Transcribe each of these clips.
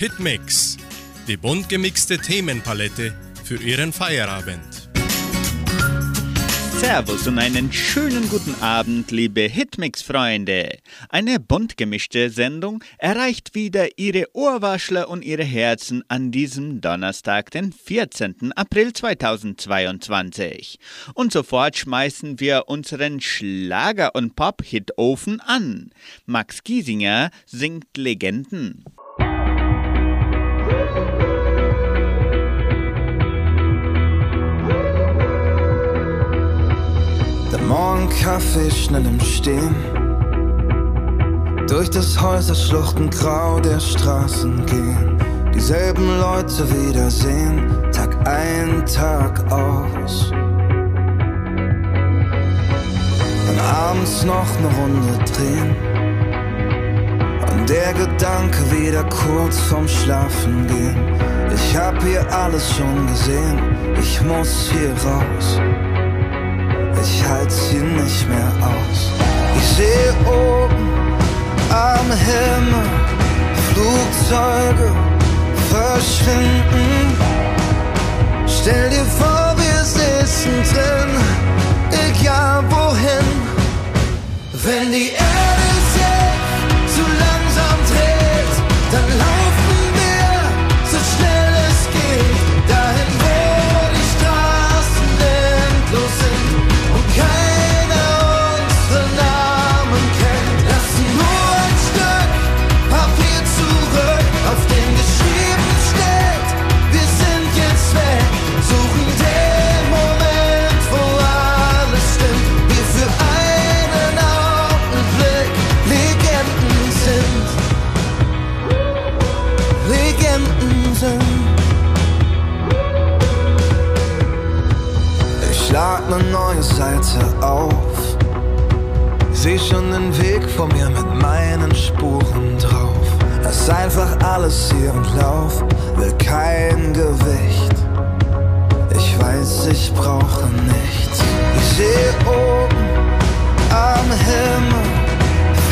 Hitmix, die bunt gemixte Themenpalette für Ihren Feierabend. Servus und einen schönen guten Abend, liebe Hitmix-Freunde. Eine bunt gemischte Sendung erreicht wieder Ihre Ohrwaschler und Ihre Herzen an diesem Donnerstag, den 14. April 2022. Und sofort schmeißen wir unseren Schlager- und Pop-Hit-Ofen an. Max Giesinger singt Legenden. Morgenkaffee schnell im Stehen. Durch das Häuserschluchten grau der Straßen gehen. Dieselben Leute wiedersehen, Tag ein, Tag aus. Dann abends noch eine Runde drehen. Und der Gedanke wieder kurz vorm Schlafen gehen. Ich hab hier alles schon gesehen, ich muss hier raus ich halt's hier nicht mehr aus. Ich sehe oben am Himmel Flugzeuge verschwinden. Stell dir vor, wir sitzen drin, egal wohin. Wenn die Erde sich zu langsam dreht, einfach alles hier und lauf, will kein Gewicht. Ich weiß, ich brauche nichts. Ich sehe oben am Himmel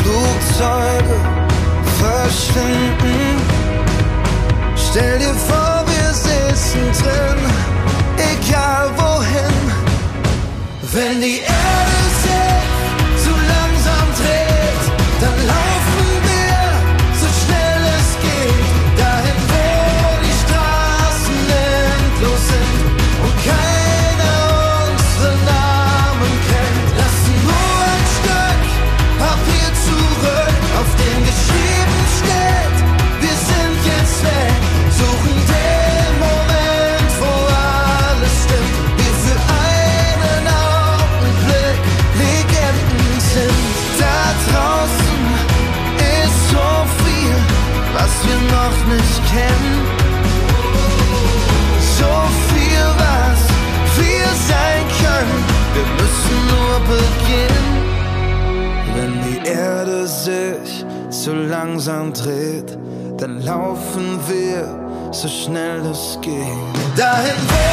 Flugzeuge verschwinden. Stell dir vor, wir sitzen drin, egal wohin. Wenn die Erde noch nicht kennen. So viel, was wir sein können. Wir müssen nur beginnen. Wenn die Erde sich zu langsam dreht, dann laufen wir so schnell es geht. Dahin, wo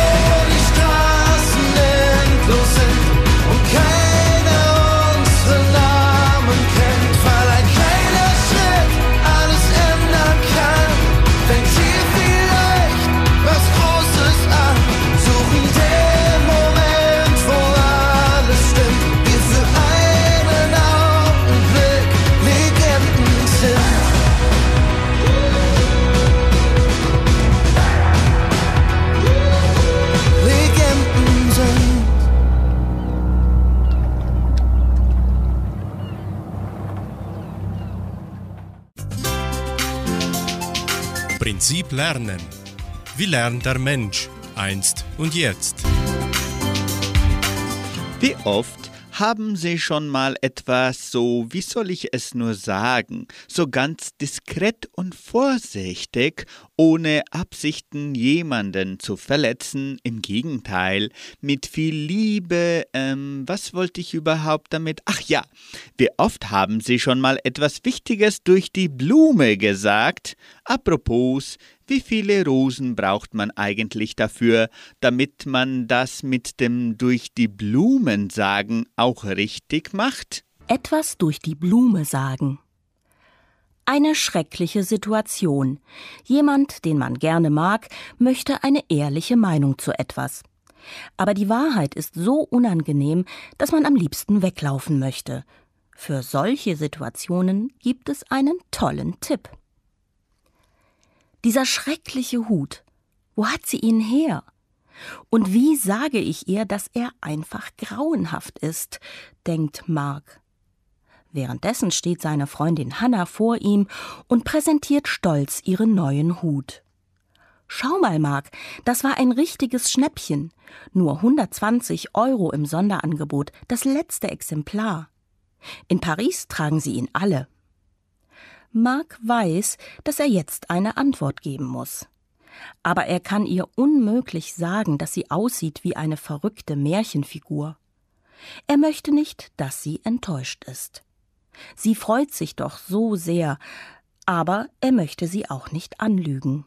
die Straßen endlos sind und keiner Lernen. Wie lernt der Mensch einst und jetzt? Wie oft haben Sie schon mal etwas so, wie soll ich es nur sagen, so ganz diskret und vorsichtig, ohne Absichten jemanden zu verletzen, im Gegenteil, mit viel Liebe, ähm, was wollte ich überhaupt damit? Ach ja, wie oft haben Sie schon mal etwas Wichtiges durch die Blume gesagt? Apropos, wie viele Rosen braucht man eigentlich dafür, damit man das mit dem durch die Blumen sagen auch richtig macht? Etwas durch die Blume sagen. Eine schreckliche Situation. Jemand, den man gerne mag, möchte eine ehrliche Meinung zu etwas. Aber die Wahrheit ist so unangenehm, dass man am liebsten weglaufen möchte. Für solche Situationen gibt es einen tollen Tipp. Dieser schreckliche Hut, wo hat sie ihn her? Und wie sage ich ihr, dass er einfach grauenhaft ist, denkt Mark. Währenddessen steht seine Freundin Hannah vor ihm und präsentiert stolz ihren neuen Hut. Schau mal, Mark, das war ein richtiges Schnäppchen. Nur 120 Euro im Sonderangebot, das letzte Exemplar. In Paris tragen sie ihn alle. Mark weiß, dass er jetzt eine Antwort geben muss. Aber er kann ihr unmöglich sagen, dass sie aussieht wie eine verrückte Märchenfigur. Er möchte nicht, dass sie enttäuscht ist. Sie freut sich doch so sehr, aber er möchte sie auch nicht anlügen.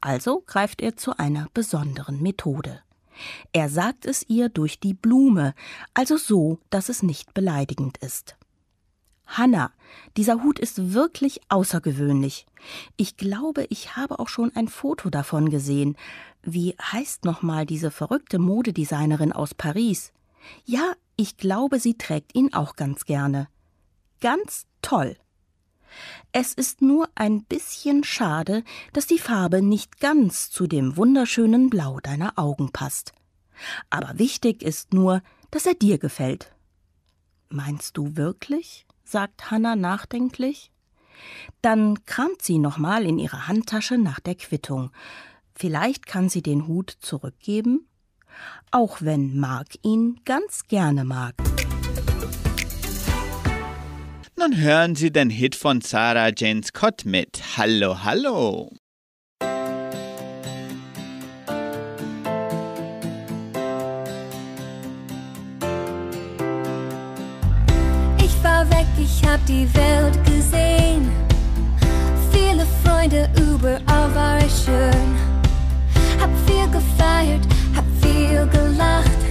Also greift er zu einer besonderen Methode. Er sagt es ihr durch die Blume, also so, dass es nicht beleidigend ist. Hanna, dieser Hut ist wirklich außergewöhnlich. Ich glaube, ich habe auch schon ein Foto davon gesehen. Wie heißt nochmal diese verrückte Modedesignerin aus Paris? Ja, ich glaube, sie trägt ihn auch ganz gerne. Ganz toll. Es ist nur ein bisschen schade, dass die Farbe nicht ganz zu dem wunderschönen Blau deiner Augen passt. Aber wichtig ist nur, dass er dir gefällt. Meinst du wirklich? Sagt Hanna nachdenklich. Dann kramt sie nochmal in ihrer Handtasche nach der Quittung. Vielleicht kann sie den Hut zurückgeben? Auch wenn Mark ihn ganz gerne mag. Nun hören Sie den Hit von Sarah Jane Scott mit Hallo, hallo. Ich hab die Welt gesehen. Viele Freunde, überall war es schön. Hab viel gefeiert, hab viel gelacht.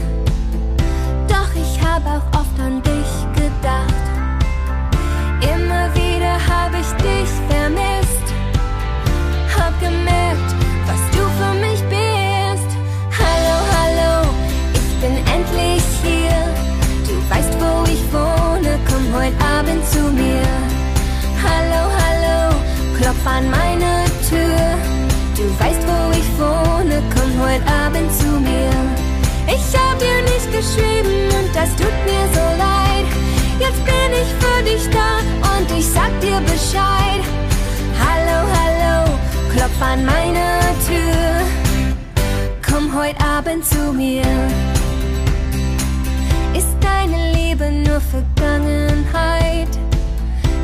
Bescheid. Hallo, hallo, klopf an meine Tür. Komm heute Abend zu mir. Ist deine Liebe nur Vergangenheit?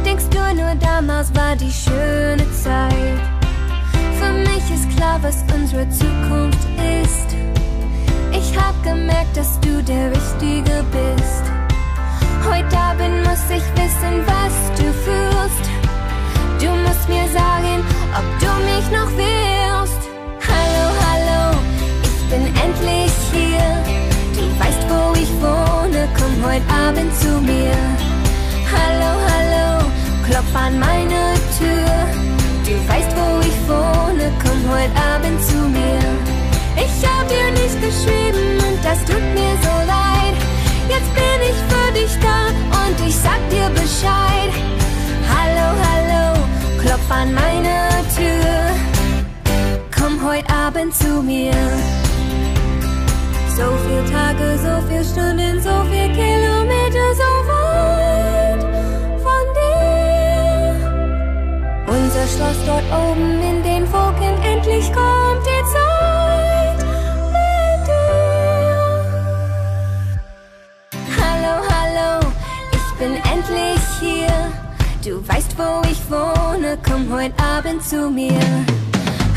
Denkst du nur damals war die schöne Zeit? Für mich ist klar, was unsere Zukunft ist. Ich hab gemerkt, dass du der Richtige bist. Heute Abend muss ich wissen, was du fühlst. Du musst mir sagen, ob du mich noch willst. Hallo, hallo, ich bin endlich hier. Du weißt, wo ich wohne, komm heute Abend zu mir. Hallo, hallo, klopf an meine Tür. Du weißt, wo ich wohne, komm heute Abend zu mir. Ich hab dir nicht geschrieben und das tut mir so leid. Jetzt bin ich für dich da und ich sag dir Bescheid. Hallo, hallo, klopf an meine Tür. Komm heute Abend zu mir. So viele Tage, so viele Stunden, so viele Kilometer, so weit von dir. Unser Schloss dort oben in den Wolken, endlich kommt die Zeit mit dir. Hallo, hallo, ich bin endlich hier. Du weißt, wo ich wohne, komm heute Abend zu mir.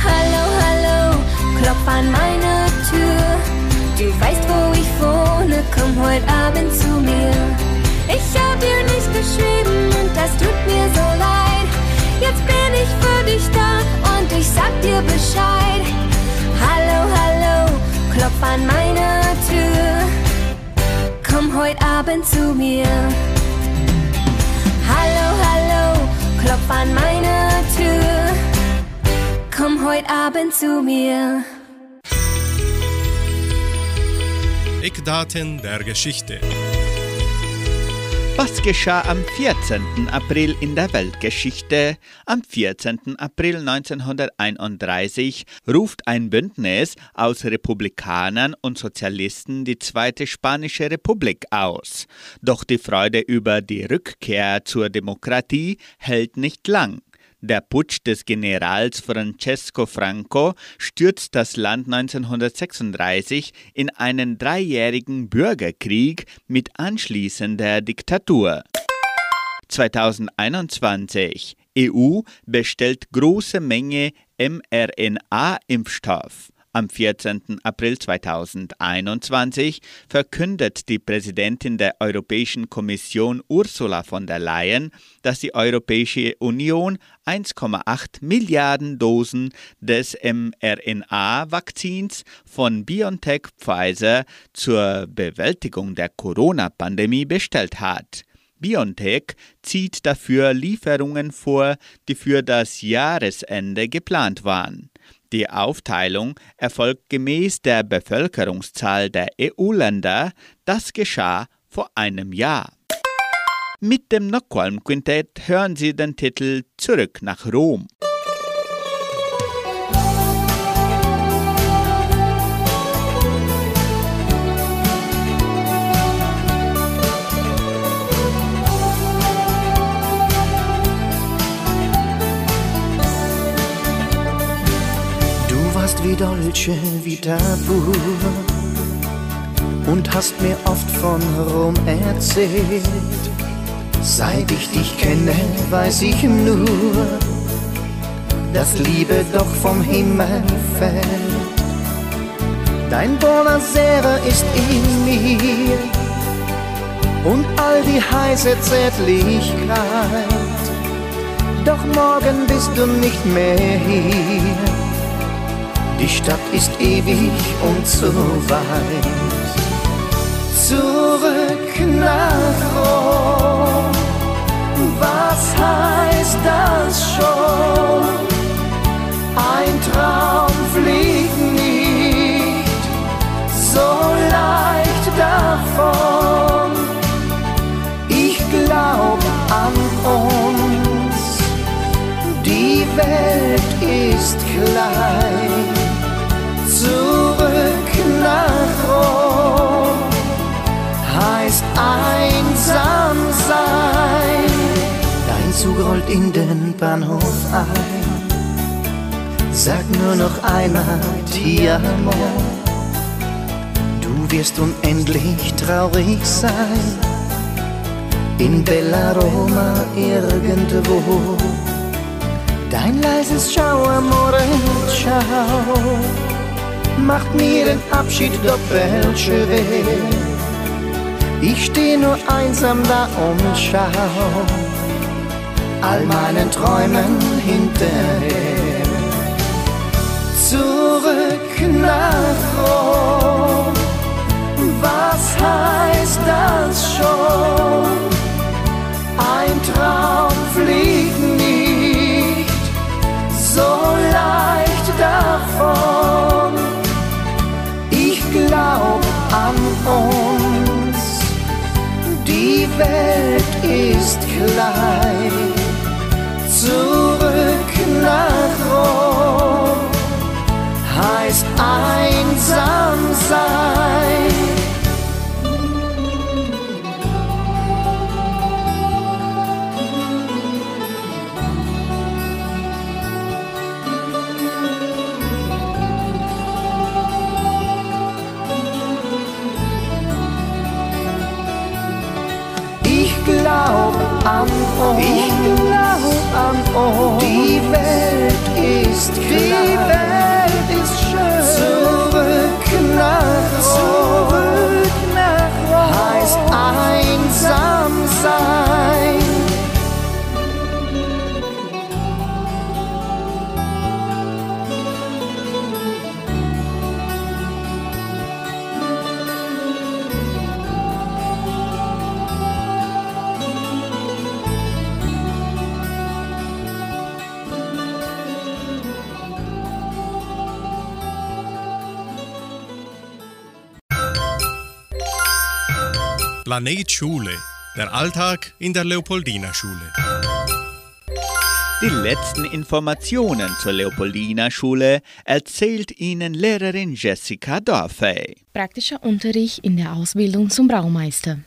Hallo, hallo, klopf an meine Tür. Du weißt, wo ich wohne, komm heute Abend zu mir. Ich hab dir nicht geschrieben und das tut mir so leid. Jetzt bin ich für dich da und ich sag dir Bescheid. Hallo, hallo, klopf an meine Tür. Komm heute Abend zu mir. Hallo, klopf an meine Tür. Komm heute Abend zu mir. Eckdaten der Geschichte. Was geschah am 14. April in der Weltgeschichte? Am 14. April 1931 ruft ein Bündnis aus Republikanern und Sozialisten die Zweite Spanische Republik aus. Doch die Freude über die Rückkehr zur Demokratie hält nicht lang. Der Putsch des Generals Francesco Franco stürzt das Land 1936 in einen dreijährigen Bürgerkrieg mit anschließender Diktatur. 2021 EU bestellt große Menge mRNA-Impfstoff. Am 14. April 2021 verkündet die Präsidentin der Europäischen Kommission Ursula von der Leyen, dass die Europäische Union 1,8 Milliarden Dosen des mRNA-Vakzins von BioNTech Pfizer zur Bewältigung der Corona-Pandemie bestellt hat. BioNTech zieht dafür Lieferungen vor, die für das Jahresende geplant waren. Die Aufteilung erfolgt gemäß der Bevölkerungszahl der EU-Länder. Das geschah vor einem Jahr. Mit dem Nockholm Quintett hören Sie den Titel Zurück nach Rom. Warst wie Dolce Vita pur und hast mir oft von Rom erzählt. Seit ich dich kenne, weiß ich nur, dass Liebe doch vom Himmel fällt. Dein Bonasera ist in mir und all die heiße Zärtlichkeit. Doch morgen bist du nicht mehr hier die Stadt ist ewig und so weit. Zurück nach Rom, was heißt das schon? Ein Traum fliegt nicht so leicht davon. Ich glaub an uns, die Welt ist klein zurück nach Rom heißt einsam sein. Dein Zug rollt in den Bahnhof ein. Sag nur noch einmal Ti amo. Du wirst unendlich traurig sein. In Bella Roma irgendwo. Dein leises Ciao, Amore, ciao macht mir den Abschied doppelt schwer. Ich steh nur einsam da und schau all meinen Träumen hinterher. Zurück nach Rom, was heißt das schon? Ein Traum fliegt nicht so leicht davon an uns. Die Welt ist klein. Zurück nach Rom heißt einsam sein. An uns. Ich glaub an uns. Die Welt ist klein. Die Welt ist schön. Zurück nach Rom. Zurück nach Rom. Heißt einsam Planet Schule. Der Alltag in der Leopoldina Schule. Die letzten Informationen zur Leopoldina Schule erzählt Ihnen Lehrerin Jessica Dorfey. Praktischer Unterricht in der Ausbildung zum Braumeister.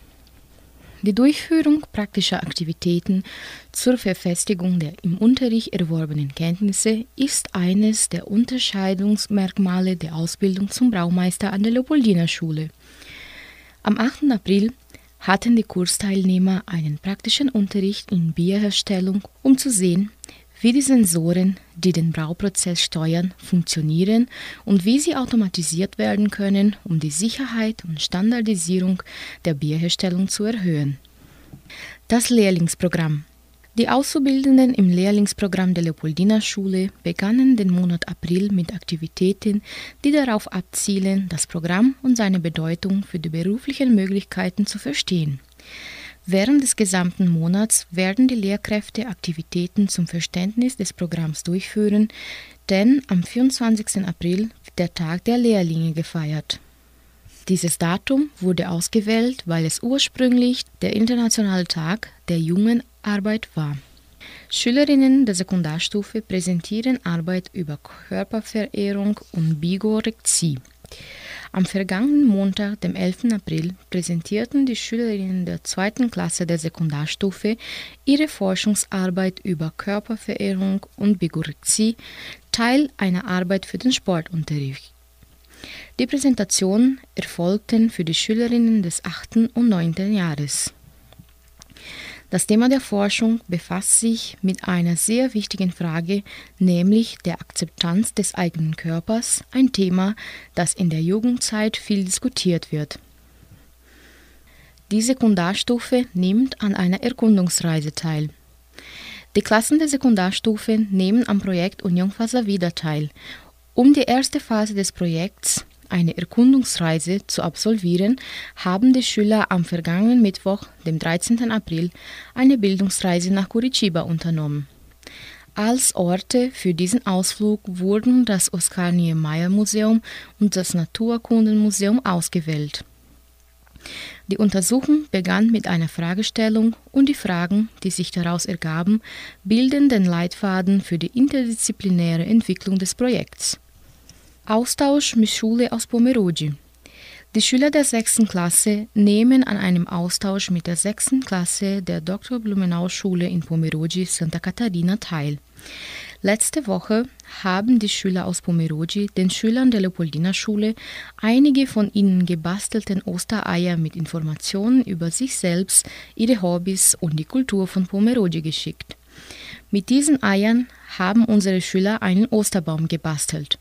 Die Durchführung praktischer Aktivitäten zur Verfestigung der im Unterricht erworbenen Kenntnisse ist eines der Unterscheidungsmerkmale der Ausbildung zum Braumeister an der Leopoldiner Schule. Am 8. April hatten die Kursteilnehmer einen praktischen Unterricht in Bierherstellung, um zu sehen, wie die Sensoren, die den Brauprozess steuern, funktionieren und wie sie automatisiert werden können, um die Sicherheit und Standardisierung der Bierherstellung zu erhöhen. Das Lehrlingsprogramm. Die Auszubildenden im Lehrlingsprogramm der Leopoldina Schule begannen den Monat April mit Aktivitäten, die darauf abzielen, das Programm und seine Bedeutung für die beruflichen Möglichkeiten zu verstehen. Während des gesamten Monats werden die Lehrkräfte Aktivitäten zum Verständnis des Programms durchführen, denn am 24. April wird der Tag der Lehrlinge gefeiert. Dieses Datum wurde ausgewählt, weil es ursprünglich der internationale Tag der jungen Arbeit war. Schülerinnen der Sekundarstufe präsentieren Arbeit über Körperverehrung und Bigorexie. Am vergangenen Montag, dem 11. April, präsentierten die Schülerinnen der zweiten Klasse der Sekundarstufe ihre Forschungsarbeit über Körperverehrung und Bigorexie, Teil einer Arbeit für den Sportunterricht. Die Präsentationen erfolgten für die Schülerinnen des 8. und 9. Jahres. Das Thema der Forschung befasst sich mit einer sehr wichtigen Frage, nämlich der Akzeptanz des eigenen Körpers, ein Thema, das in der Jugendzeit viel diskutiert wird. Die Sekundarstufe nimmt an einer Erkundungsreise teil. Die Klassen der Sekundarstufe nehmen am Projekt Union wieder teil. Um die erste Phase des Projekts eine Erkundungsreise zu absolvieren, haben die Schüler am vergangenen Mittwoch, dem 13. April, eine Bildungsreise nach Curitiba unternommen. Als Orte für diesen Ausflug wurden das Oskar Niemeyer Museum und das Naturkundenmuseum ausgewählt. Die Untersuchung begann mit einer Fragestellung und die Fragen, die sich daraus ergaben, bilden den Leitfaden für die interdisziplinäre Entwicklung des Projekts. Austausch mit Schule aus Pomerode. Die Schüler der sechsten Klasse nehmen an einem Austausch mit der sechsten Klasse der Dr. Blumenau Schule in Pomerode Santa Catarina teil. Letzte Woche haben die Schüler aus Pomerode den Schülern der Leopoldina Schule einige von ihnen gebastelten Ostereier mit Informationen über sich selbst, ihre Hobbys und die Kultur von Pomerode geschickt. Mit diesen Eiern haben unsere Schüler einen Osterbaum gebastelt.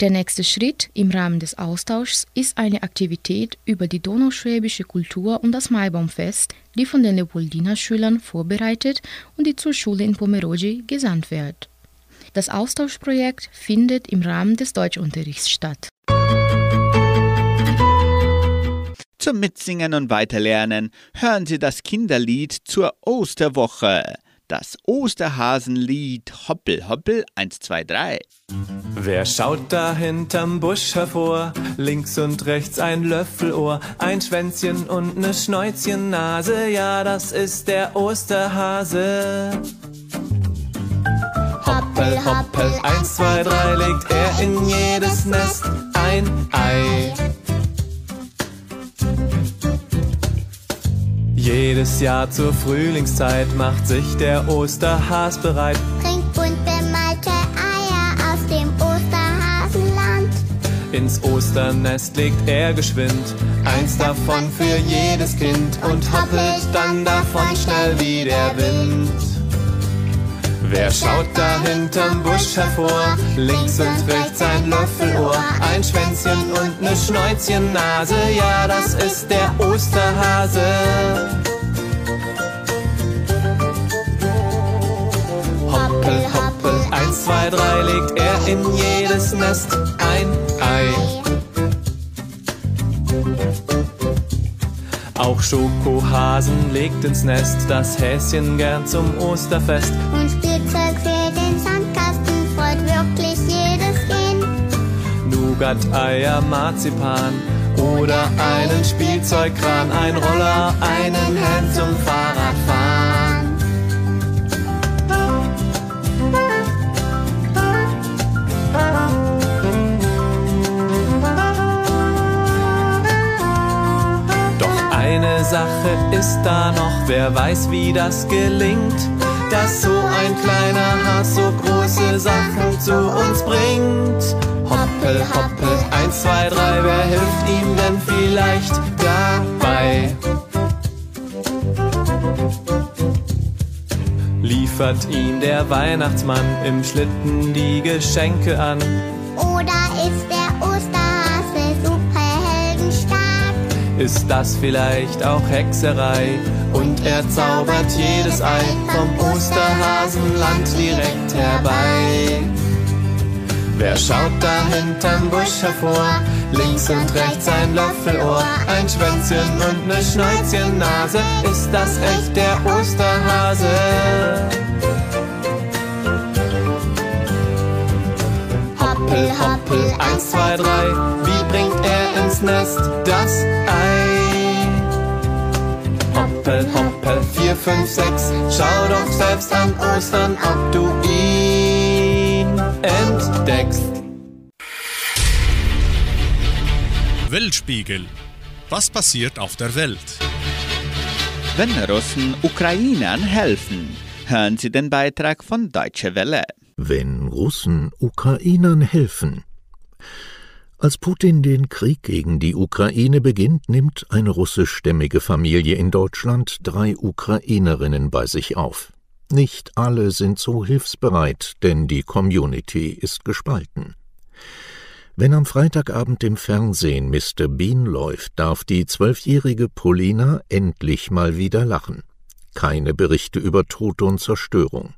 Der nächste Schritt im Rahmen des Austauschs ist eine Aktivität über die donauschwäbische Kultur und das Maibaumfest, die von den Leopoldina-Schülern vorbereitet und die zur Schule in Pomerode gesandt wird. Das Austauschprojekt findet im Rahmen des Deutschunterrichts statt. Zum Mitsingen und Weiterlernen hören Sie das Kinderlied zur Osterwoche das Osterhasenlied Hoppel Hoppel 1, 2, 3. Wer schaut da hinterm Busch hervor? Links und rechts ein Löffelohr, ein Schwänzchen und ne Schnäuzchennase, ja, das ist der Osterhase. Hoppel, hoppel, eins, zwei, drei, legt er in jedes Nest ein Ei. Jedes Jahr zur Frühlingszeit macht sich der Osterhas bereit. Ins Osternest legt er geschwind eins davon für jedes Kind und hoppelt dann davon schnell wie der Wind. Wer schaut da hinterm Busch hervor? Links und rechts ein Löffelohr, ein Schwänzchen und ne Schnäuzchennase, ja, das ist der Osterhase. Eins, zwei, drei, legt er in jedes Nest ein Ei. Auch Schokohasen legt ins Nest das Häschen gern zum Osterfest. Und Spielzeug für den Sandkasten freut wirklich jedes Kind. Nougat, Eier, Marzipan oder einen Spielzeugkran, ein Roller, einen Helm zum Fahrradfahren. Sache ist da noch, wer weiß, wie das gelingt, dass so ein kleiner Haas so große Sachen zu uns bringt. Hoppel, hoppel, eins, zwei, drei, wer hilft ihm denn vielleicht dabei? Liefert ihn der Weihnachtsmann im Schlitten die Geschenke an? Oder ist der Ist das vielleicht auch Hexerei? Und er zaubert jedes Ei vom Osterhasenland direkt herbei. Wer schaut da hinterm Busch hervor? Links und rechts ein Löffelohr, ein Schwänzchen und ne Schnäuzchennase. Ist das echt der Osterhase? Hoppel, hoppel, eins, zwei, drei. Wie bringt ins Nest das Ei? Hoppel, hoppel, vier, fünf, sechs. Schau doch selbst an Ostern, ob du ihn entdeckst. Weltspiegel. Was passiert auf der Welt? Wenn Russen Ukrainern helfen, hören Sie den Beitrag von Deutsche Welle. wenn Russen Ukrainern helfen. Als Putin den Krieg gegen die Ukraine beginnt, nimmt eine russischstämmige Familie in Deutschland drei Ukrainerinnen bei sich auf. Nicht alle sind so hilfsbereit, denn die Community ist gespalten. Wenn am Freitagabend im Fernsehen Mr. Bean läuft, darf die zwölfjährige Polina endlich mal wieder lachen. Keine Berichte über Tote und Zerstörung.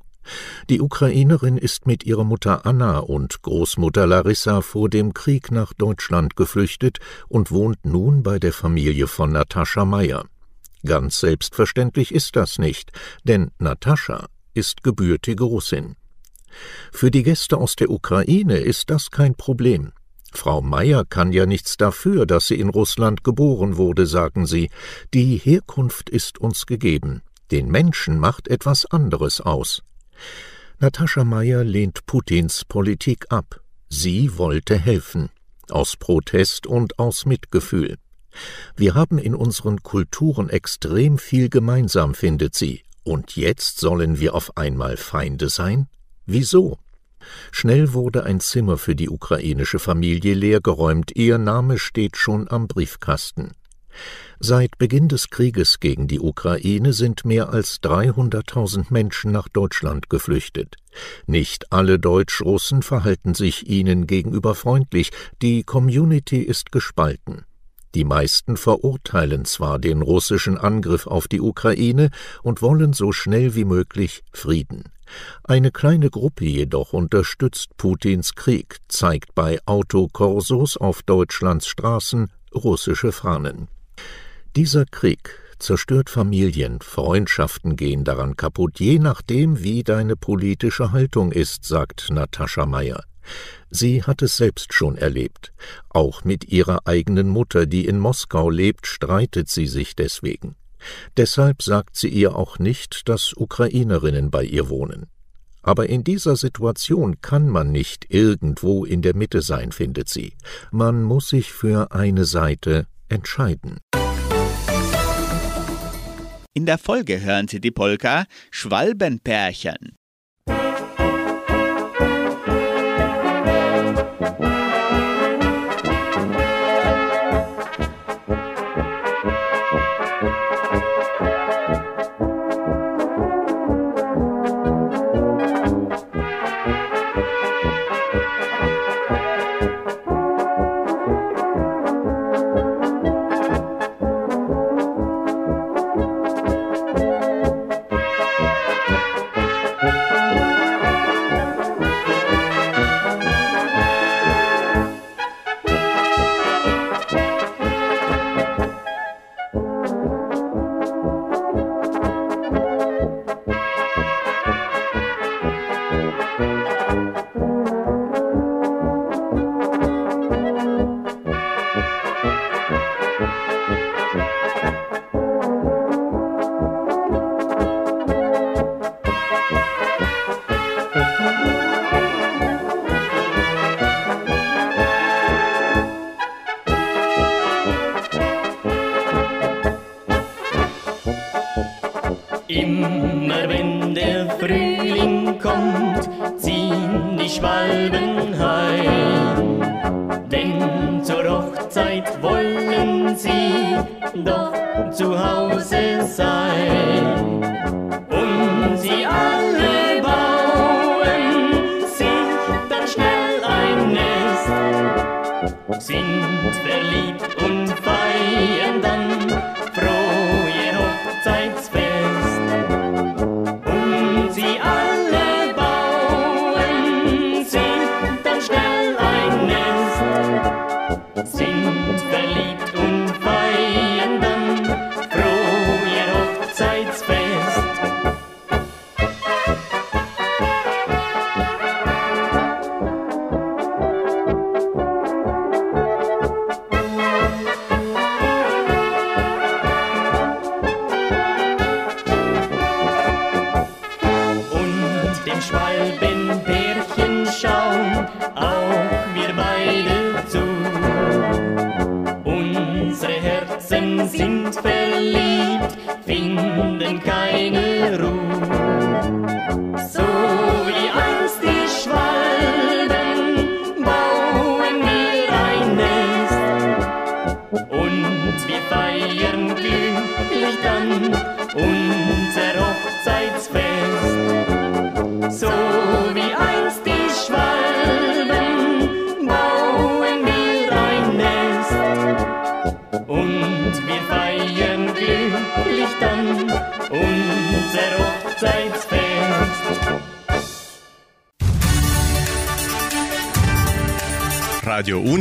Die Ukrainerin ist mit ihrer Mutter Anna und Großmutter Larissa vor dem Krieg nach Deutschland geflüchtet und wohnt nun bei der Familie von Natascha Meyer. Ganz selbstverständlich ist das nicht, denn Natascha ist gebürtige Russin. Für die Gäste aus der Ukraine ist das kein Problem. Frau Meyer kann ja nichts dafür, dass sie in Russland geboren wurde, sagen sie. Die Herkunft ist uns gegeben. Den Menschen macht etwas anderes aus. Natascha Meyer lehnt Putins Politik ab. Sie wollte helfen. Aus Protest und aus Mitgefühl. Wir haben in unseren Kulturen extrem viel gemeinsam, findet sie. Und jetzt sollen wir auf einmal Feinde sein? Wieso? Schnell wurde ein Zimmer für die ukrainische Familie leergeräumt, ihr Name steht schon am Briefkasten. Seit Beginn des Krieges gegen die Ukraine sind mehr als 300.000 Menschen nach Deutschland geflüchtet. Nicht alle Deutsch-Russen verhalten sich ihnen gegenüber freundlich, die Community ist gespalten. Die meisten verurteilen zwar den russischen Angriff auf die Ukraine und wollen so schnell wie möglich Frieden. Eine kleine Gruppe jedoch unterstützt Putins Krieg, zeigt bei Autokorsos auf Deutschlands Straßen russische Fahnen. Dieser Krieg zerstört Familien, Freundschaften gehen daran kaputt, je nachdem, wie deine politische Haltung ist, sagt Natascha Meyer. Sie hat es selbst schon erlebt. Auch mit ihrer eigenen Mutter, die in Moskau lebt, streitet sie sich deswegen. Deshalb sagt sie ihr auch nicht, dass Ukrainerinnen bei ihr wohnen. Aber in dieser Situation kann man nicht irgendwo in der Mitte sein, findet sie. Man muss sich für eine Seite entscheiden. In der Folge hören Sie die Polka Schwalbenpärchen.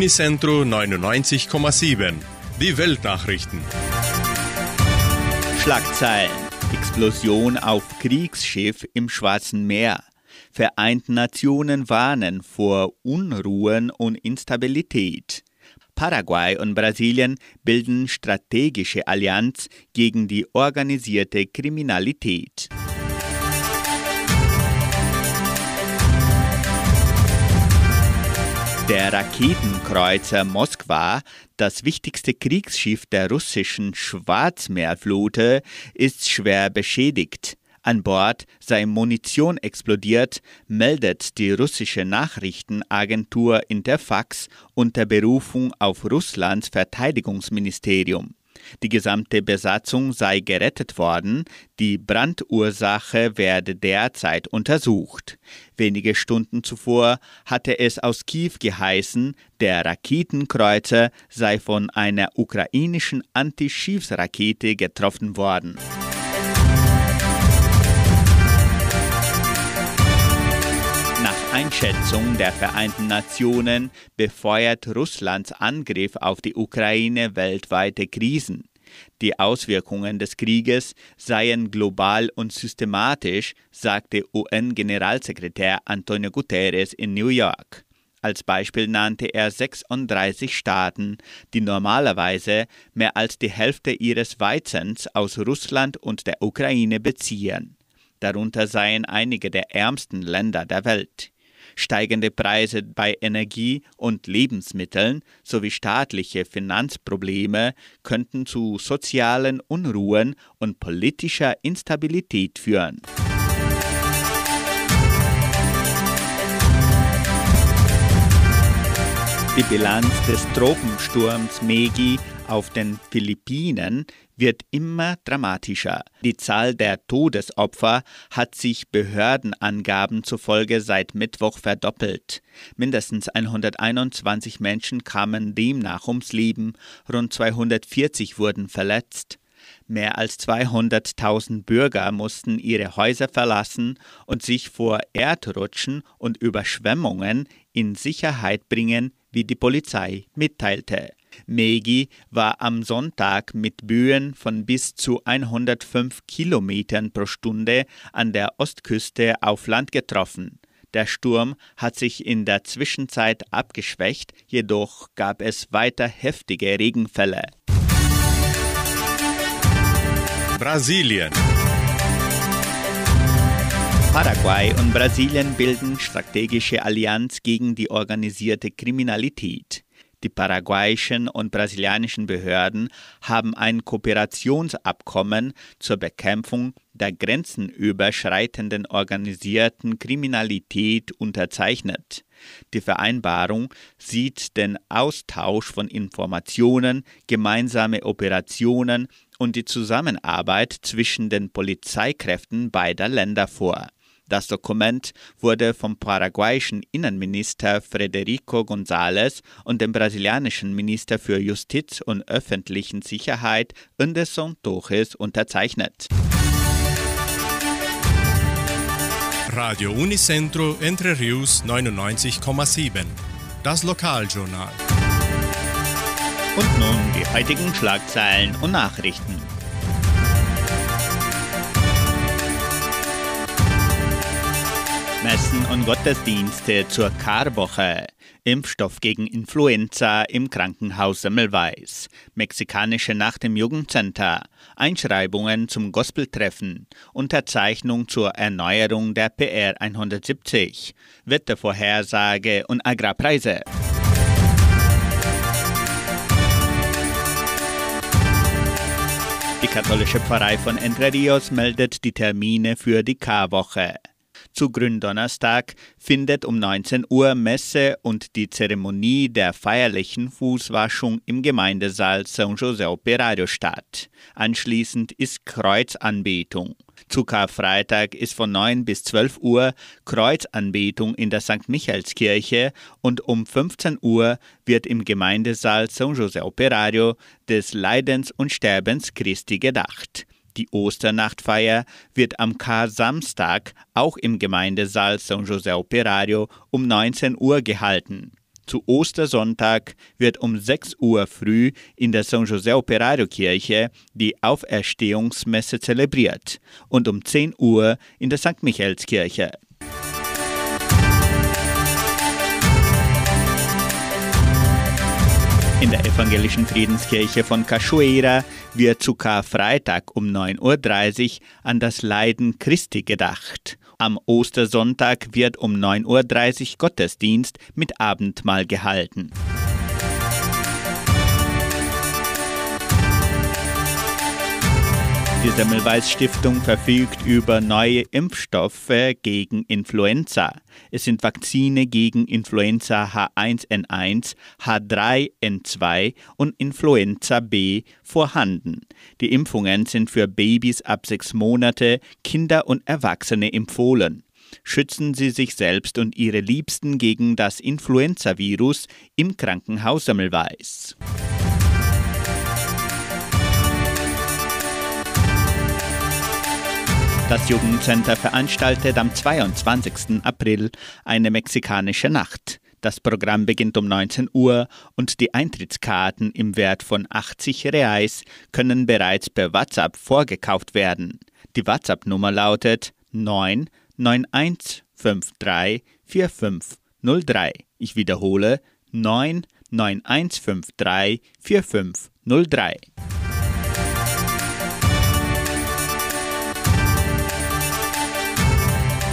Unicentro 99,7. Die Weltnachrichten. Schlagzeilen. Explosion auf Kriegsschiff im Schwarzen Meer. Vereinten Nationen warnen vor Unruhen und Instabilität. Paraguay und Brasilien bilden strategische Allianz gegen die organisierte Kriminalität. Der Raketenkreuzer Moskwa, das wichtigste Kriegsschiff der russischen Schwarzmeerflotte, ist schwer beschädigt. An Bord sei Munition explodiert, meldet die russische Nachrichtenagentur Interfax unter Berufung auf Russlands Verteidigungsministerium. Die gesamte Besatzung sei gerettet worden, die Brandursache werde derzeit untersucht. Wenige Stunden zuvor hatte es aus Kiew geheißen, der Raketenkreuzer sei von einer ukrainischen Antischiffsrakete getroffen worden. Einschätzung der Vereinten Nationen befeuert Russlands Angriff auf die Ukraine weltweite Krisen. Die Auswirkungen des Krieges seien global und systematisch, sagte UN-Generalsekretär Antonio Guterres in New York. Als Beispiel nannte er 36 Staaten, die normalerweise mehr als die Hälfte ihres Weizens aus Russland und der Ukraine beziehen. Darunter seien einige der ärmsten Länder der Welt. Steigende Preise bei Energie und Lebensmitteln sowie staatliche Finanzprobleme könnten zu sozialen Unruhen und politischer Instabilität führen. Die Bilanz des Tropensturms Megi auf den Philippinen wird immer dramatischer. Die Zahl der Todesopfer hat sich Behördenangaben zufolge seit Mittwoch verdoppelt. Mindestens 121 Menschen kamen demnach ums Leben, rund 240 wurden verletzt. Mehr als 200.000 Bürger mussten ihre Häuser verlassen und sich vor Erdrutschen und Überschwemmungen in Sicherheit bringen, wie die Polizei mitteilte. Megi war am Sonntag mit Böen von bis zu 105 Kilometern pro Stunde an der Ostküste auf Land getroffen. Der Sturm hat sich in der Zwischenzeit abgeschwächt, jedoch gab es weiter heftige Regenfälle. Brasilien. Paraguay und Brasilien bilden strategische Allianz gegen die organisierte Kriminalität. Die paraguayischen und brasilianischen Behörden haben ein Kooperationsabkommen zur Bekämpfung der grenzenüberschreitenden organisierten Kriminalität unterzeichnet. Die Vereinbarung sieht den Austausch von Informationen, gemeinsame Operationen und die Zusammenarbeit zwischen den Polizeikräften beider Länder vor. Das Dokument wurde vom paraguayischen Innenminister Federico González und dem brasilianischen Minister für Justiz und öffentlichen Sicherheit Anderson Torres unterzeichnet. Radio Unicentro Entre Rius 99,7. Das Lokaljournal. Und nun die heutigen Schlagzeilen und Nachrichten. Messen und Gottesdienste zur Karwoche. Impfstoff gegen Influenza im Krankenhaus Semmelweis. Mexikanische Nacht im Jugendcenter. Einschreibungen zum Gospeltreffen. Unterzeichnung zur Erneuerung der PR 170. Wettervorhersage und Agrarpreise. Die katholische Pfarrei von Entre Rios meldet die Termine für die Karwoche. Zu Gründonnerstag findet um 19 Uhr Messe und die Zeremonie der feierlichen Fußwaschung im Gemeindesaal San José Operario statt. Anschließend ist Kreuzanbetung. Zu Karfreitag ist von 9 bis 12 Uhr Kreuzanbetung in der St. Michaelskirche und um 15 Uhr wird im Gemeindesaal San José Operario des Leidens und Sterbens Christi gedacht. Die Osternachtfeier wird am Kar-Samstag auch im Gemeindesaal San José Operario um 19 Uhr gehalten. Zu Ostersonntag wird um 6 Uhr früh in der San José Operario Kirche die Auferstehungsmesse zelebriert und um 10 Uhr in der St. Michaelskirche. In der evangelischen Friedenskirche von Cachoeira wird zu Karfreitag um 9.30 Uhr an das Leiden Christi gedacht. Am Ostersonntag wird um 9.30 Uhr Gottesdienst mit Abendmahl gehalten. Die Semmelweis Stiftung verfügt über neue Impfstoffe gegen Influenza. Es sind Vakzine gegen Influenza H1N1, H3N2 und Influenza B vorhanden. Die Impfungen sind für Babys ab sechs Monate, Kinder und Erwachsene empfohlen. Schützen Sie sich selbst und Ihre Liebsten gegen das Influenzavirus im Krankenhaus Semmelweis. Das Jugendcenter veranstaltet am 22. April eine mexikanische Nacht. Das Programm beginnt um 19 Uhr und die Eintrittskarten im Wert von 80 Reais können bereits per WhatsApp vorgekauft werden. Die WhatsApp-Nummer lautet 991534503. Ich wiederhole 991534503.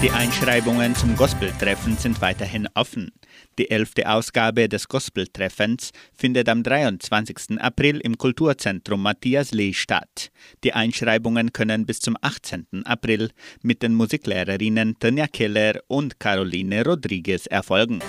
Die Einschreibungen zum Gospeltreffen sind weiterhin offen. Die elfte Ausgabe des Gospeltreffens findet am 23. April im Kulturzentrum Matthias Lee statt. Die Einschreibungen können bis zum 18. April mit den Musiklehrerinnen Tanja Keller und Caroline Rodriguez erfolgen.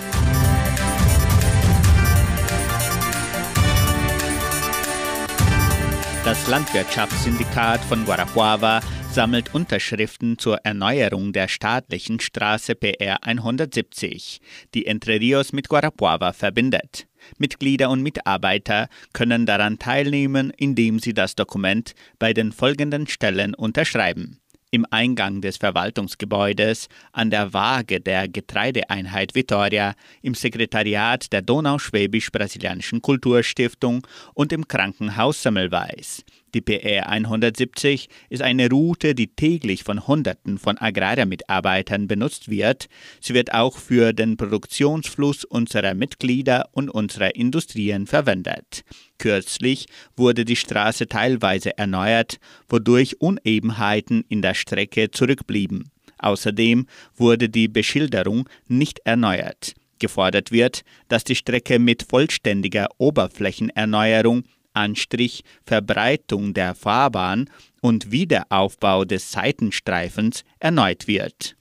Das Landwirtschaftssyndikat von Guarapuava sammelt Unterschriften zur Erneuerung der staatlichen Straße PR 170, die Entre Rios mit Guarapuava verbindet. Mitglieder und Mitarbeiter können daran teilnehmen, indem sie das Dokument bei den folgenden Stellen unterschreiben. Im Eingang des Verwaltungsgebäudes, an der Waage der Getreideeinheit Vitoria, im Sekretariat der Donauschwäbisch-Brasilianischen Kulturstiftung und im Krankenhaus Semmelweis. Die PR 170 ist eine Route, die täglich von Hunderten von Agrarmitarbeitern benutzt wird. Sie wird auch für den Produktionsfluss unserer Mitglieder und unserer Industrien verwendet. Kürzlich wurde die Straße teilweise erneuert, wodurch Unebenheiten in der Strecke zurückblieben. Außerdem wurde die Beschilderung nicht erneuert. Gefordert wird, dass die Strecke mit vollständiger Oberflächenerneuerung Anstrich, Verbreitung der Fahrbahn und Wiederaufbau des Seitenstreifens erneut wird.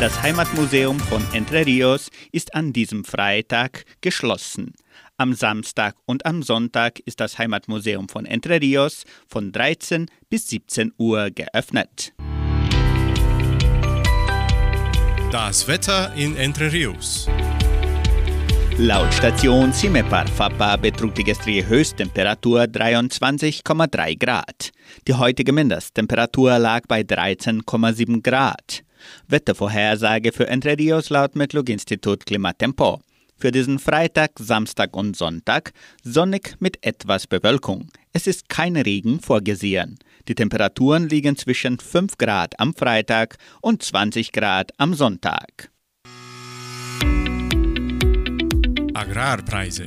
Das Heimatmuseum von Entre Rios ist an diesem Freitag geschlossen. Am Samstag und am Sonntag ist das Heimatmuseum von Entre Rios von 13 bis 17 Uhr geöffnet. Das Wetter in Entre Rios. Laut Station Cimepar Fapa betrug die gestrige Höchsttemperatur 23,3 Grad. Die heutige Mindesttemperatur lag bei 13,7 Grad. Wettervorhersage für Entre Rios laut Metlog-Institut Klimatempo. Für diesen Freitag, Samstag und Sonntag sonnig mit etwas Bewölkung. Es ist kein Regen vorgesehen. Die Temperaturen liegen zwischen 5 Grad am Freitag und 20 Grad am Sonntag. Agrarpreise.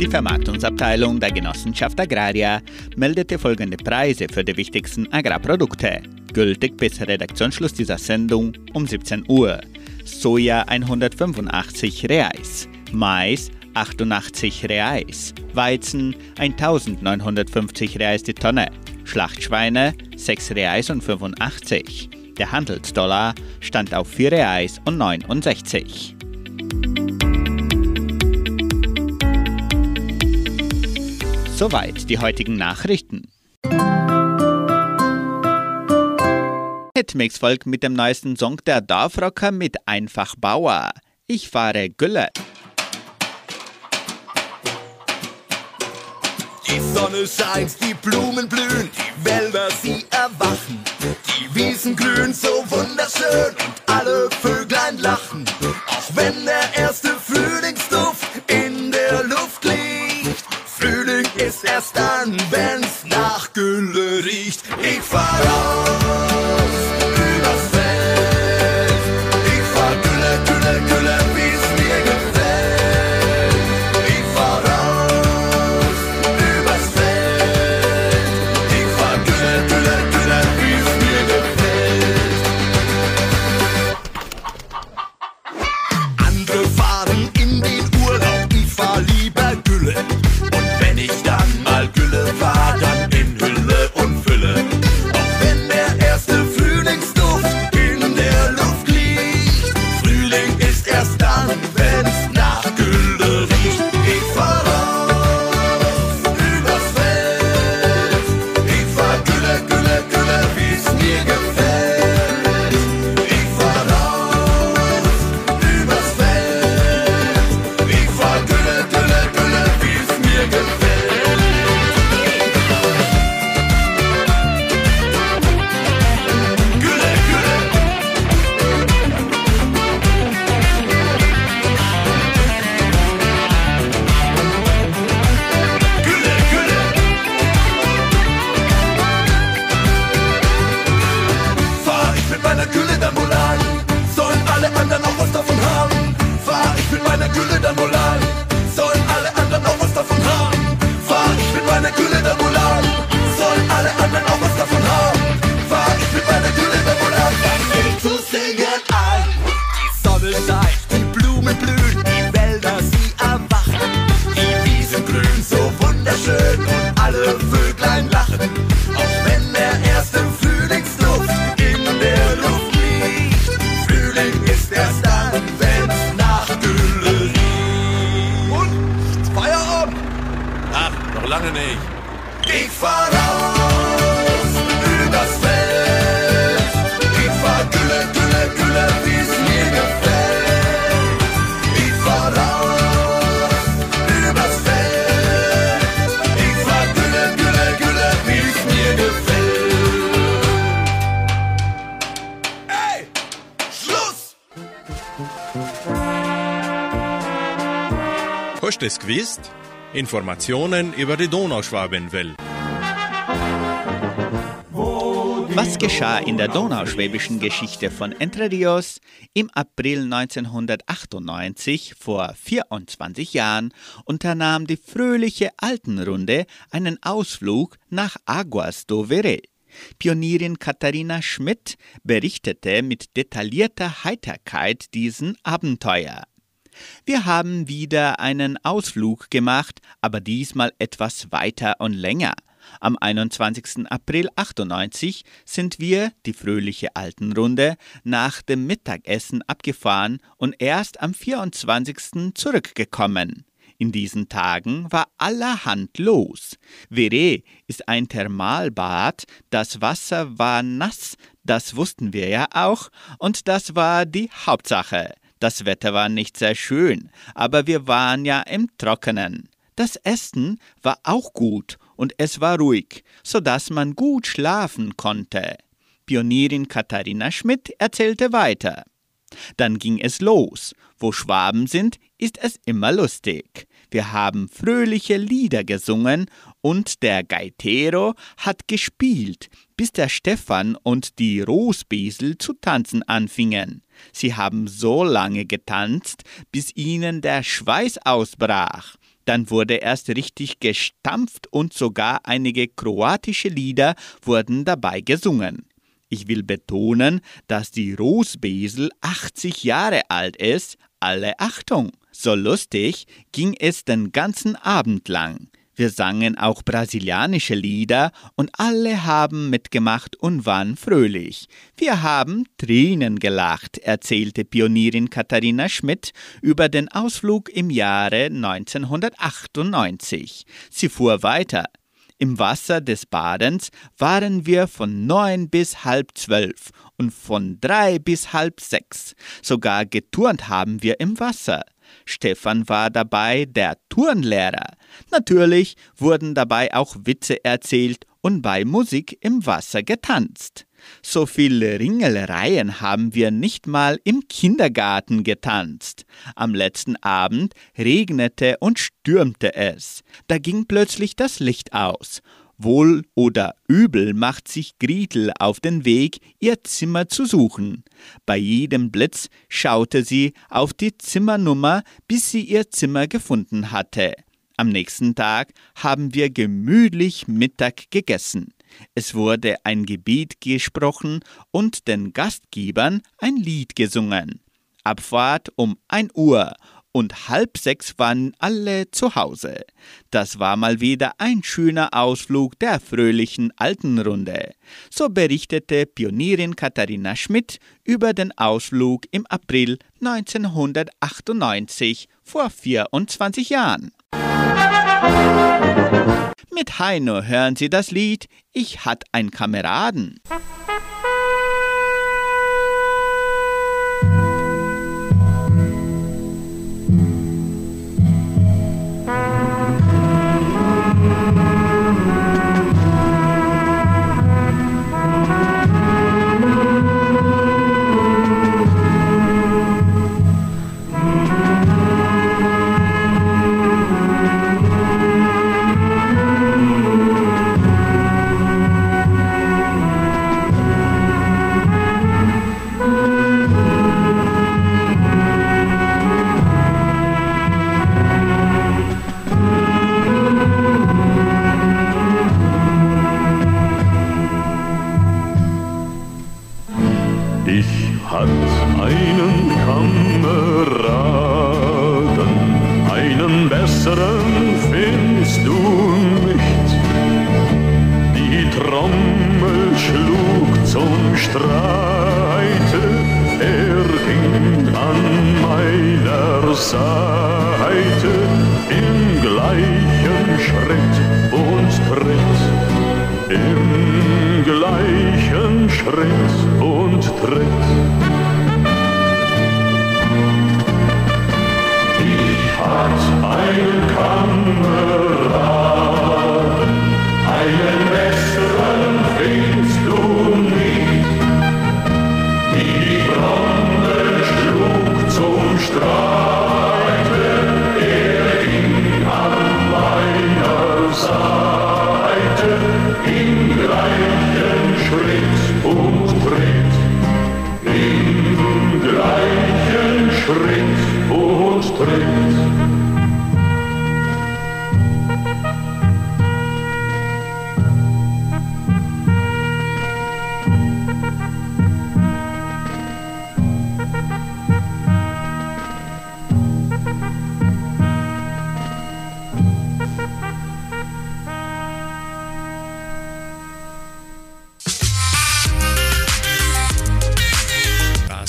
Die Vermarktungsabteilung der Genossenschaft Agraria meldete folgende Preise für die wichtigsten Agrarprodukte, gültig bis Redaktionsschluss dieser Sendung um 17 Uhr. Soja 185 Reais, Mais 88 Reais, Weizen 1950 Reais die Tonne, Schlachtschweine 6 Reais und 85. Der Handelsdollar stand auf 4 Reais und 69. Soweit die heutigen Nachrichten. Hitmix-Volk mit dem neuesten Song der Dorfrocker mit Einfach Bauer. Ich fahre Gülle. Die Sonne scheint, die Blumen blühen, die Wälder sie erwachen. Die Wiesen glühen so wunderschön und alle Vöglein lachen. Auch wenn der erste Frühlingsduft in der Luft liegt. Frühling ist erst dann, wenn's nach Gülle riecht. Ich fahr raus Ich fahr raus übers Feld. Ich fahr Gülle, Gülle, Gülle, wie's mir gefällt. Ich fahr raus übers Feld. Ich fahr Gülle, Gülle, Gülle, wie's mir gefällt. Ey, Schluss! Hast du es gewusst? Informationen über die Donauschwabenwelle. Was geschah in der donauschwäbischen Geschichte von Entre Rios? Im April 1998, vor 24 Jahren, unternahm die fröhliche Altenrunde einen Ausflug nach Aguas do Veré. Pionierin Katharina Schmidt berichtete mit detaillierter Heiterkeit diesen Abenteuer. Wir haben wieder einen Ausflug gemacht, aber diesmal etwas weiter und länger. Am 21. April 98 sind wir, die fröhliche Altenrunde, nach dem Mittagessen abgefahren und erst am 24. zurückgekommen. In diesen Tagen war allerhand los. Vere ist ein Thermalbad, das Wasser war nass, das wussten wir ja auch, und das war die Hauptsache. Das Wetter war nicht sehr schön, aber wir waren ja im Trockenen. Das Essen war auch gut und es war ruhig, so dass man gut schlafen konnte. Pionierin Katharina Schmidt erzählte weiter. Dann ging es los. Wo Schwaben sind, ist es immer lustig. Wir haben fröhliche Lieder gesungen und der Gaitero hat gespielt, bis der Stefan und die Rosbesel zu tanzen anfingen. Sie haben so lange getanzt, bis ihnen der Schweiß ausbrach. Dann wurde erst richtig gestampft und sogar einige kroatische Lieder wurden dabei gesungen. Ich will betonen, dass die Rosbesel 80 Jahre alt ist. Alle Achtung! So lustig ging es den ganzen Abend lang. Wir sangen auch brasilianische Lieder und alle haben mitgemacht und waren fröhlich. Wir haben Tränen gelacht, erzählte Pionierin Katharina Schmidt über den Ausflug im Jahre 1998. Sie fuhr weiter. Im Wasser des Badens waren wir von neun bis halb zwölf und von drei bis halb sechs. Sogar geturnt haben wir im Wasser. Stefan war dabei der Turnlehrer. Natürlich wurden dabei auch Witze erzählt und bei Musik im Wasser getanzt. So viele Ringelereien haben wir nicht mal im Kindergarten getanzt. Am letzten Abend regnete und stürmte es. Da ging plötzlich das Licht aus. Wohl oder übel macht sich Gretel auf den Weg, ihr Zimmer zu suchen. Bei jedem Blitz schaute sie auf die Zimmernummer, bis sie ihr Zimmer gefunden hatte. Am nächsten Tag haben wir gemütlich Mittag gegessen. Es wurde ein Gebet gesprochen und den Gastgebern ein Lied gesungen. Abfahrt um ein Uhr und halb sechs waren alle zu Hause. Das war mal wieder ein schöner Ausflug der fröhlichen Altenrunde. So berichtete Pionierin Katharina Schmidt über den Ausflug im April 1998 vor 24 Jahren. Mit Heino hören Sie das Lied Ich hat ein Kameraden. игры. dreht und dreht.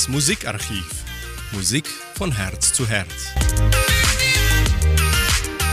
Musikarchiv. Musik von Herz zu Herz.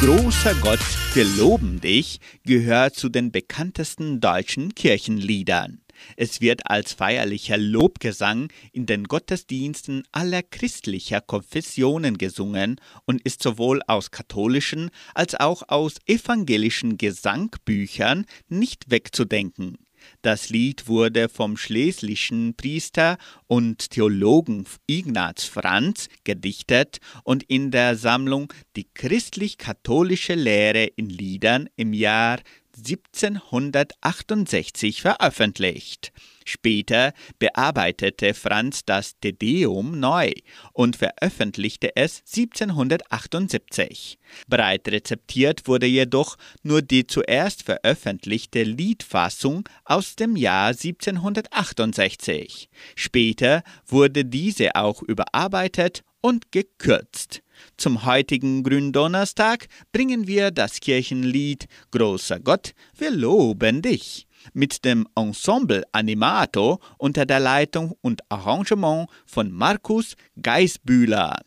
Großer Gott, wir loben dich gehört zu den bekanntesten deutschen Kirchenliedern. Es wird als feierlicher Lobgesang in den Gottesdiensten aller christlicher Konfessionen gesungen und ist sowohl aus katholischen als auch aus evangelischen Gesangbüchern nicht wegzudenken. Das Lied wurde vom schlesischen Priester und Theologen Ignaz Franz gedichtet und in der Sammlung Die christlich-katholische Lehre in Liedern im Jahr 1768 veröffentlicht. Später bearbeitete Franz das Te Deum neu und veröffentlichte es 1778. Breit rezeptiert wurde jedoch nur die zuerst veröffentlichte Liedfassung aus dem Jahr 1768. Später wurde diese auch überarbeitet und gekürzt. Zum heutigen Gründonnerstag bringen wir das Kirchenlied Großer Gott, wir loben dich mit dem Ensemble Animato unter der Leitung und Arrangement von Markus Geisbühler.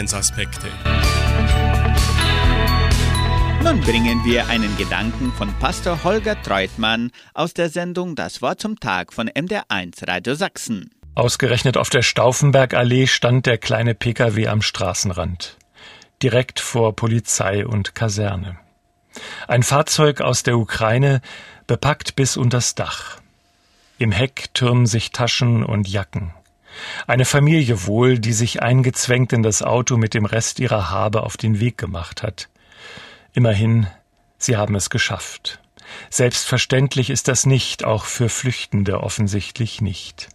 Lebensaspekte. Nun bringen wir einen Gedanken von Pastor Holger Treutmann aus der Sendung Das Wort zum Tag von MDR1 Radio Sachsen. Ausgerechnet auf der Stauffenbergallee stand der kleine Pkw am Straßenrand, direkt vor Polizei und Kaserne. Ein Fahrzeug aus der Ukraine, bepackt bis unters Dach. Im Heck türmen sich Taschen und Jacken. Eine Familie wohl, die sich eingezwängt in das Auto mit dem Rest ihrer Habe auf den Weg gemacht hat. Immerhin, sie haben es geschafft. Selbstverständlich ist das nicht, auch für Flüchtende offensichtlich nicht.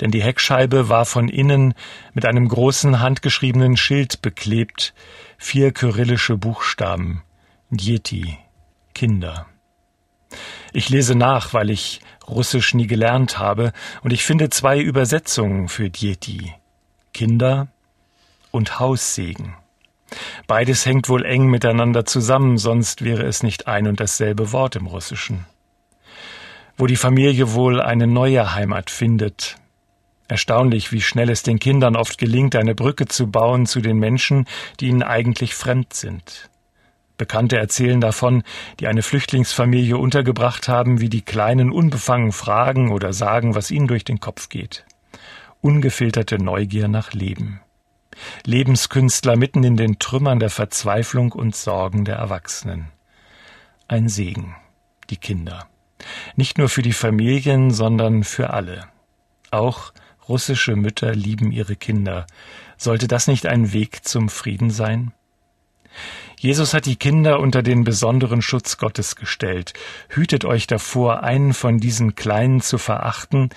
Denn die Heckscheibe war von innen mit einem großen handgeschriebenen Schild beklebt, vier kyrillische Buchstaben, Djeti, Kinder. Ich lese nach, weil ich Russisch nie gelernt habe, und ich finde zwei Übersetzungen für Djeti, Kinder und Haussegen. Beides hängt wohl eng miteinander zusammen, sonst wäre es nicht ein und dasselbe Wort im Russischen. Wo die Familie wohl eine neue Heimat findet. Erstaunlich, wie schnell es den Kindern oft gelingt, eine Brücke zu bauen zu den Menschen, die ihnen eigentlich fremd sind. Bekannte erzählen davon, die eine Flüchtlingsfamilie untergebracht haben, wie die Kleinen unbefangen fragen oder sagen, was ihnen durch den Kopf geht. Ungefilterte Neugier nach Leben. Lebenskünstler mitten in den Trümmern der Verzweiflung und Sorgen der Erwachsenen. Ein Segen, die Kinder. Nicht nur für die Familien, sondern für alle. Auch russische Mütter lieben ihre Kinder. Sollte das nicht ein Weg zum Frieden sein? Jesus hat die Kinder unter den besonderen Schutz Gottes gestellt. Hütet euch davor, einen von diesen Kleinen zu verachten,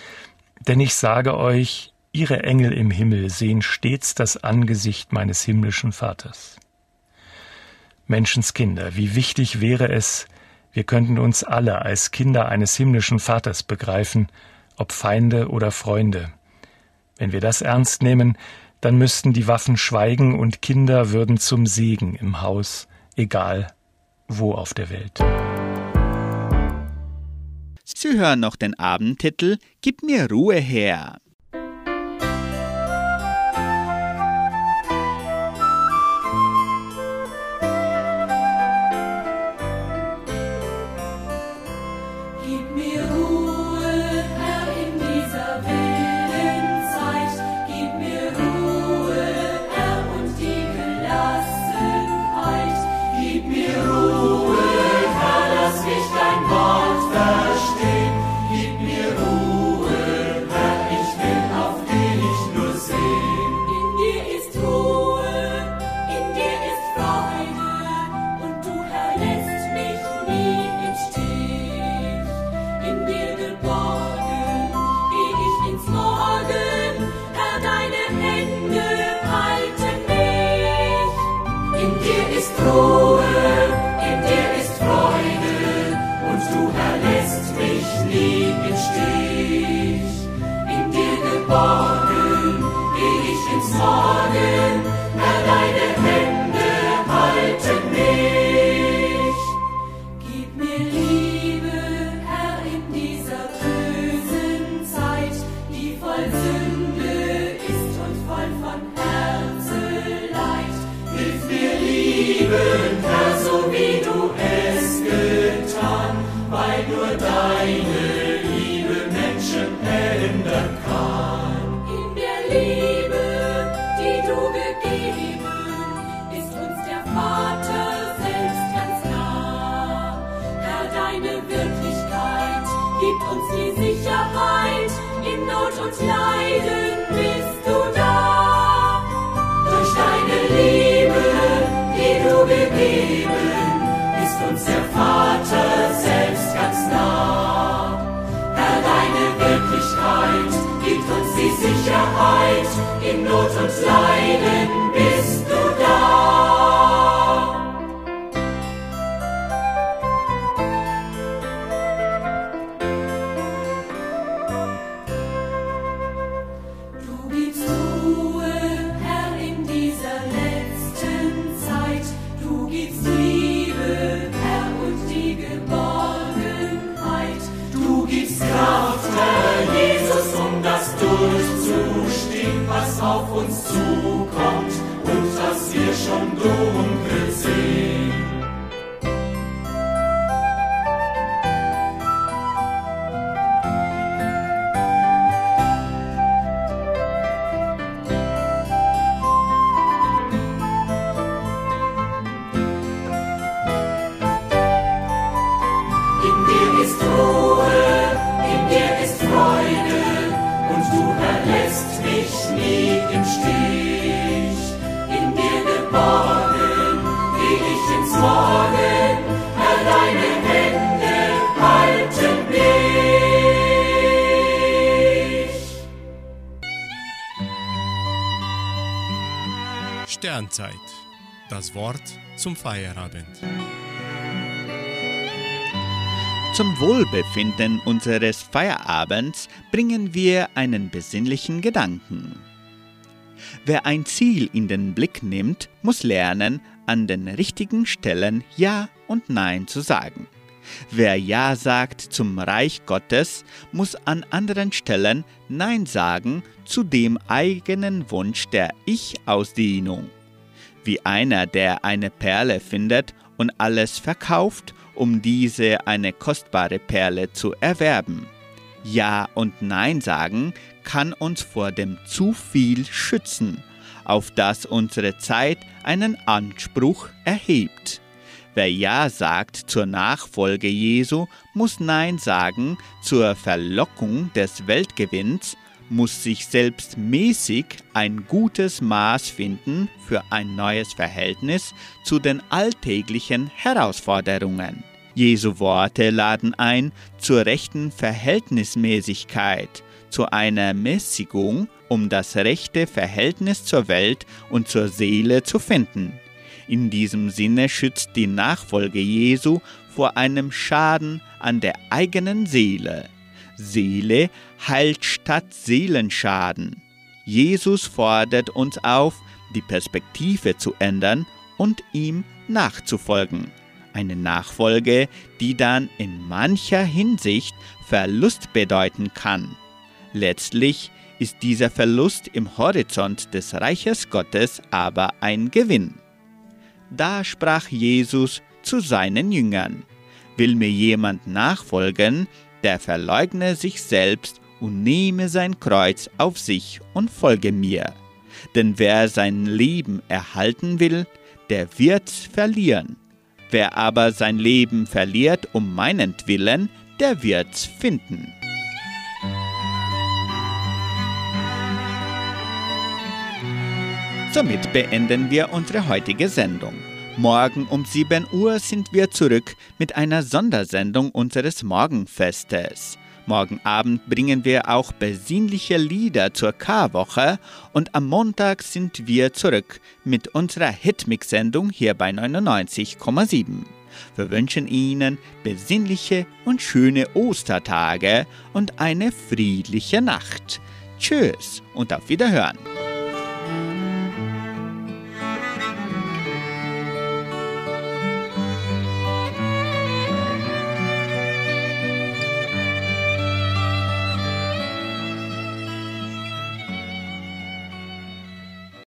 denn ich sage euch, ihre Engel im Himmel sehen stets das Angesicht meines himmlischen Vaters. Menschenskinder, wie wichtig wäre es, wir könnten uns alle als Kinder eines himmlischen Vaters begreifen, ob Feinde oder Freunde. Wenn wir das ernst nehmen, dann müssten die Waffen schweigen und Kinder würden zum Segen im Haus, egal wo auf der Welt. Sie hören noch den Abendtitel Gib mir Ruhe her. Zum Feierabend. Zum Wohlbefinden unseres Feierabends bringen wir einen besinnlichen Gedanken. Wer ein Ziel in den Blick nimmt, muss lernen, an den richtigen Stellen Ja und Nein zu sagen. Wer Ja sagt zum Reich Gottes, muss an anderen Stellen Nein sagen zu dem eigenen Wunsch der Ich-Ausdehnung. Wie einer, der eine Perle findet und alles verkauft um diese eine kostbare Perle zu erwerben. Ja und Nein sagen kann uns vor dem zu viel schützen, auf das unsere Zeit einen Anspruch erhebt. Wer Ja sagt zur Nachfolge Jesu, muss Nein sagen zur Verlockung des Weltgewinns, muss sich selbst mäßig ein gutes Maß finden für ein neues Verhältnis zu den alltäglichen Herausforderungen. Jesu Worte laden ein zur rechten Verhältnismäßigkeit, zu einer Mäßigung, um das rechte Verhältnis zur Welt und zur Seele zu finden. In diesem Sinne schützt die Nachfolge Jesu vor einem Schaden an der eigenen Seele. Seele heilt statt Seelenschaden. Jesus fordert uns auf, die Perspektive zu ändern und ihm nachzufolgen. Eine Nachfolge, die dann in mancher Hinsicht Verlust bedeuten kann. Letztlich ist dieser Verlust im Horizont des Reiches Gottes aber ein Gewinn. Da sprach Jesus zu seinen Jüngern, Will mir jemand nachfolgen, der verleugne sich selbst und nehme sein Kreuz auf sich und folge mir. Denn wer sein Leben erhalten will, der wird's verlieren. Wer aber sein Leben verliert um meinetwillen, der wird's finden. Somit beenden wir unsere heutige Sendung. Morgen um 7 Uhr sind wir zurück mit einer Sondersendung unseres Morgenfestes. Morgen Abend bringen wir auch besinnliche Lieder zur Karwoche und am Montag sind wir zurück mit unserer Hitmix-Sendung hier bei 99,7. Wir wünschen Ihnen besinnliche und schöne Ostertage und eine friedliche Nacht. Tschüss und auf Wiederhören.